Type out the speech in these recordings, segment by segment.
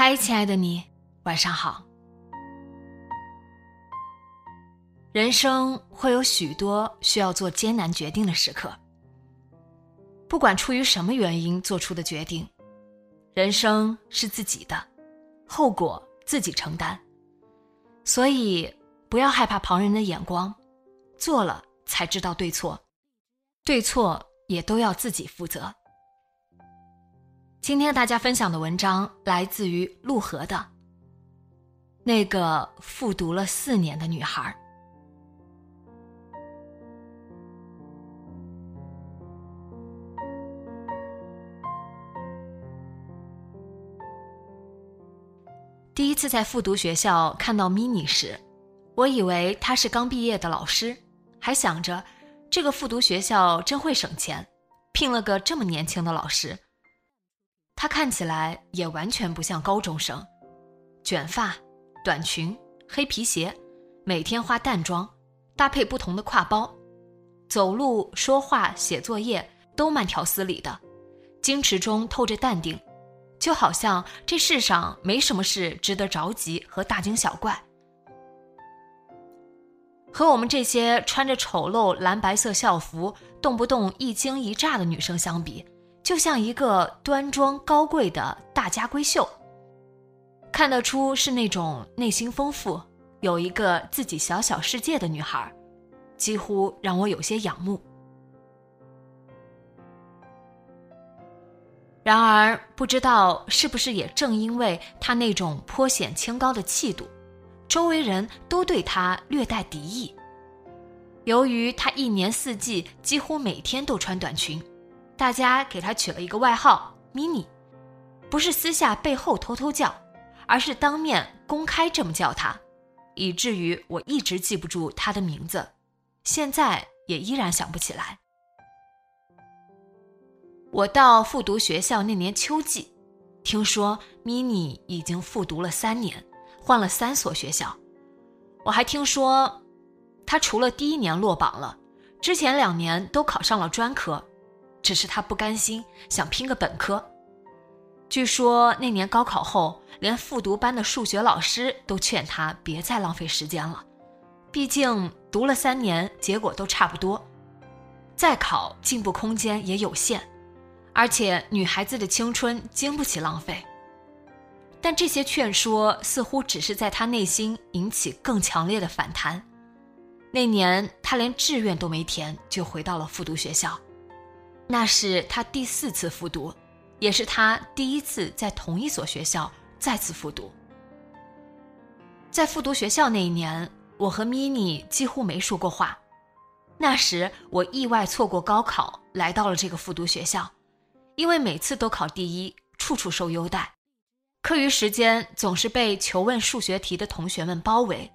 嗨，亲爱的你，晚上好。人生会有许多需要做艰难决定的时刻，不管出于什么原因做出的决定，人生是自己的，后果自己承担。所以，不要害怕旁人的眼光，做了才知道对错，对错也都要自己负责。今天大家分享的文章来自于陆河的《那个复读了四年的女孩》。第一次在复读学校看到 mini 时，我以为她是刚毕业的老师，还想着这个复读学校真会省钱，聘了个这么年轻的老师。她看起来也完全不像高中生，卷发、短裙、黑皮鞋，每天化淡妆，搭配不同的挎包，走路、说话、写作业都慢条斯理的，矜持中透着淡定。就好像这世上没什么事值得着急和大惊小怪。和我们这些穿着丑陋蓝白色校服、动不动一惊一乍的女生相比，就像一个端庄高贵的大家闺秀。看得出是那种内心丰富、有一个自己小小世界的女孩，几乎让我有些仰慕。然而，不知道是不是也正因为她那种颇显清高的气度，周围人都对她略带敌意。由于她一年四季几乎每天都穿短裙，大家给他取了一个外号 “mini”，不是私下背后偷偷叫，而是当面公开这么叫他，以至于我一直记不住他的名字，现在也依然想不起来。我到复读学校那年秋季，听说 mini 已经复读了三年，换了三所学校。我还听说，他除了第一年落榜了，之前两年都考上了专科，只是他不甘心，想拼个本科。据说那年高考后，连复读班的数学老师都劝他别再浪费时间了，毕竟读了三年，结果都差不多，再考进步空间也有限。而且女孩子的青春经不起浪费，但这些劝说似乎只是在他内心引起更强烈的反弹。那年他连志愿都没填就回到了复读学校，那是他第四次复读，也是他第一次在同一所学校再次复读。在复读学校那一年，我和咪妮几乎没说过话。那时我意外错过高考，来到了这个复读学校。因为每次都考第一，处处受优待，课余时间总是被求问数学题的同学们包围。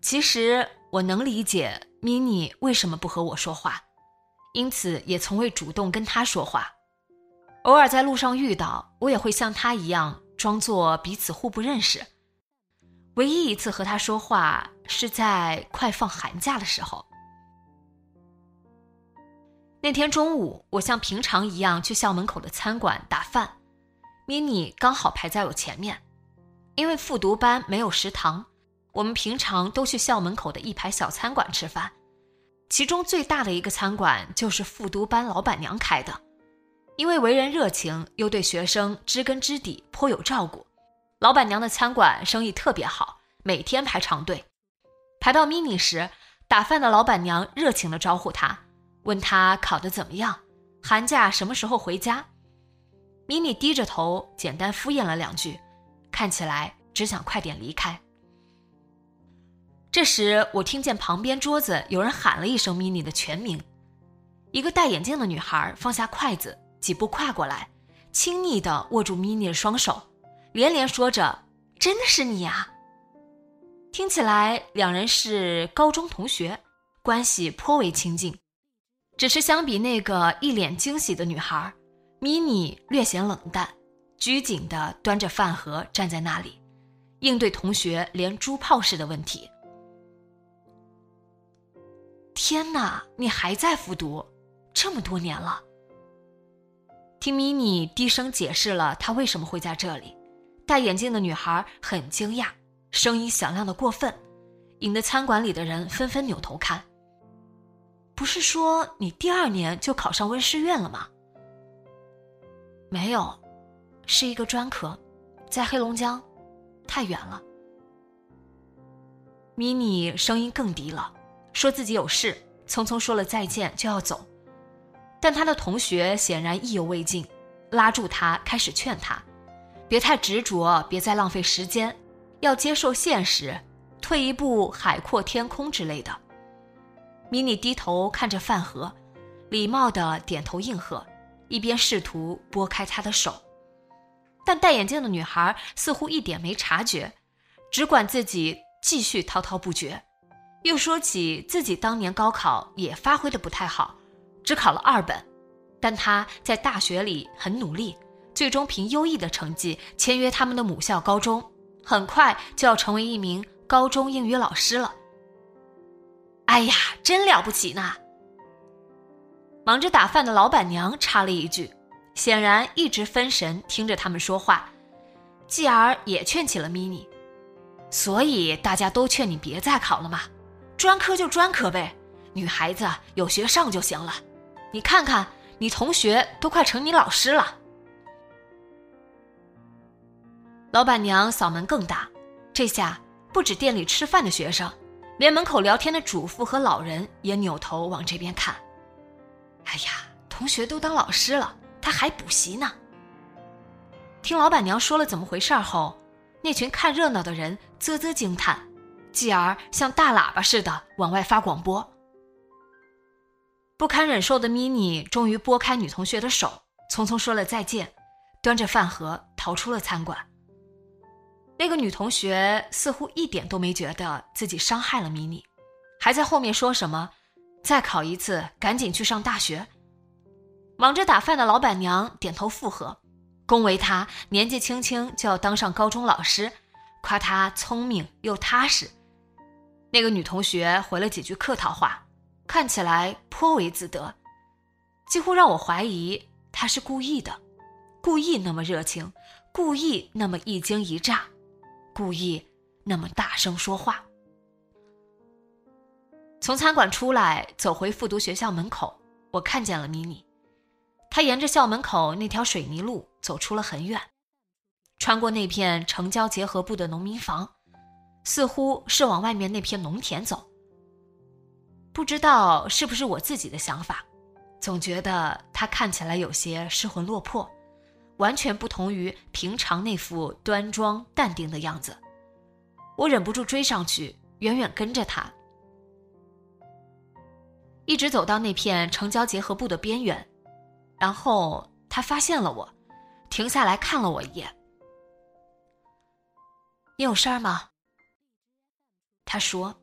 其实我能理解 mini 为什么不和我说话，因此也从未主动跟他说话。偶尔在路上遇到，我也会像他一样装作彼此互不认识。唯一一次和他说话是在快放寒假的时候。那天中午，我像平常一样去校门口的餐馆打饭，mini 刚好排在我前面。因为复读班没有食堂，我们平常都去校门口的一排小餐馆吃饭。其中最大的一个餐馆就是复读班老板娘开的，因为为人热情，又对学生知根知底，颇有照顾。老板娘的餐馆生意特别好，每天排长队。排到 mini 时，打饭的老板娘热情地招呼他，问他考得怎么样，寒假什么时候回家。米妮低着头，简单敷衍了两句，看起来只想快点离开。这时，我听见旁边桌子有人喊了一声米妮的全名，一个戴眼镜的女孩放下筷子，几步跨过来，亲昵地握住米妮的双手，连连说着：“真的是你呀！”听起来两人是高中同学，关系颇为亲近。只是相比那个一脸惊喜的女孩，米妮略显冷淡，拘谨地端着饭盒站在那里，应对同学连珠炮似的问题。天哪，你还在复读，这么多年了。听米妮低声解释了她为什么会在这里，戴眼镜的女孩很惊讶。声音响亮的过分，引得餐馆里的人纷纷扭头看。不是说你第二年就考上温师院了吗？没有，是一个专科，在黑龙江，太远了。米妮声音更低了，说自己有事，匆匆说了再见就要走。但他的同学显然意犹未尽，拉住他开始劝他，别太执着，别再浪费时间。要接受现实，退一步海阔天空之类的。米妮低头看着饭盒，礼貌的点头应和，一边试图拨开他的手。但戴眼镜的女孩似乎一点没察觉，只管自己继续滔滔不绝，又说起自己当年高考也发挥的不太好，只考了二本，但他在大学里很努力，最终凭优异的成绩签约他们的母校高中。很快就要成为一名高中英语老师了。哎呀，真了不起呢！忙着打饭的老板娘插了一句，显然一直分神听着他们说话，继而也劝起了咪妮。所以大家都劝你别再考了嘛，专科就专科呗，女孩子有学上就行了。你看看，你同学都快成你老师了。老板娘嗓门更大，这下不止店里吃饭的学生，连门口聊天的主妇和老人也扭头往这边看。哎呀，同学都当老师了，他还补习呢。听老板娘说了怎么回事后，那群看热闹的人啧啧惊叹，继而像大喇叭似的往外发广播。不堪忍受的咪妮终于拨开女同学的手，匆匆说了再见，端着饭盒逃出了餐馆。那个女同学似乎一点都没觉得自己伤害了米妮，还在后面说什么“再考一次，赶紧去上大学”。忙着打饭的老板娘点头附和，恭维她年纪轻轻就要当上高中老师，夸她聪明又踏实。那个女同学回了几句客套话，看起来颇为自得，几乎让我怀疑她是故意的，故意那么热情，故意那么一惊一乍。故意那么大声说话。从餐馆出来，走回复读学校门口，我看见了米妮。她沿着校门口那条水泥路走出了很远，穿过那片城郊结合部的农民房，似乎是往外面那片农田走。不知道是不是我自己的想法，总觉得他看起来有些失魂落魄。完全不同于平常那副端庄淡定的样子，我忍不住追上去，远远跟着他，一直走到那片城郊结合部的边缘，然后他发现了我，停下来看了我一眼。你有事儿吗？他说，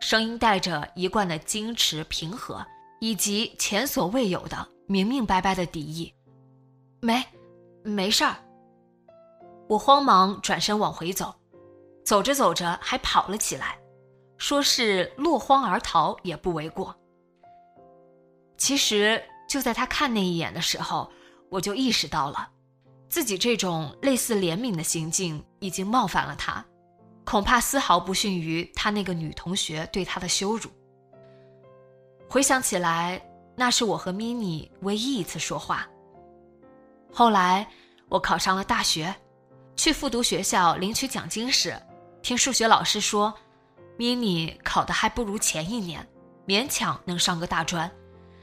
声音带着一贯的矜持平和，以及前所未有的明明白白的敌意。没。没事儿。我慌忙转身往回走，走着走着还跑了起来，说是落荒而逃也不为过。其实就在他看那一眼的时候，我就意识到了，自己这种类似怜悯的行径已经冒犯了他，恐怕丝毫不逊于他那个女同学对他的羞辱。回想起来，那是我和咪妮唯一一次说话。后来，我考上了大学，去复读学校领取奖金时，听数学老师说，mini 考的还不如前一年，勉强能上个大专，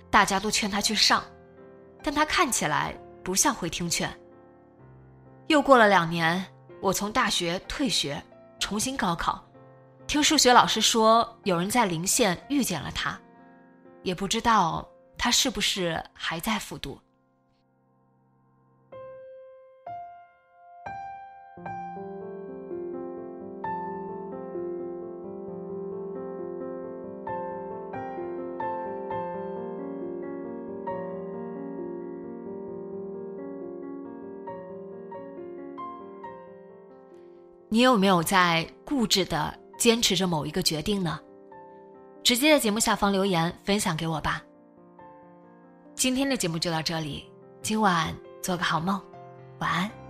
大家都劝他去上，但他看起来不像会听劝。又过了两年，我从大学退学，重新高考，听数学老师说有人在临县遇见了他，也不知道他是不是还在复读。你有没有在固执的坚持着某一个决定呢？直接在节目下方留言分享给我吧。今天的节目就到这里，今晚做个好梦，晚安。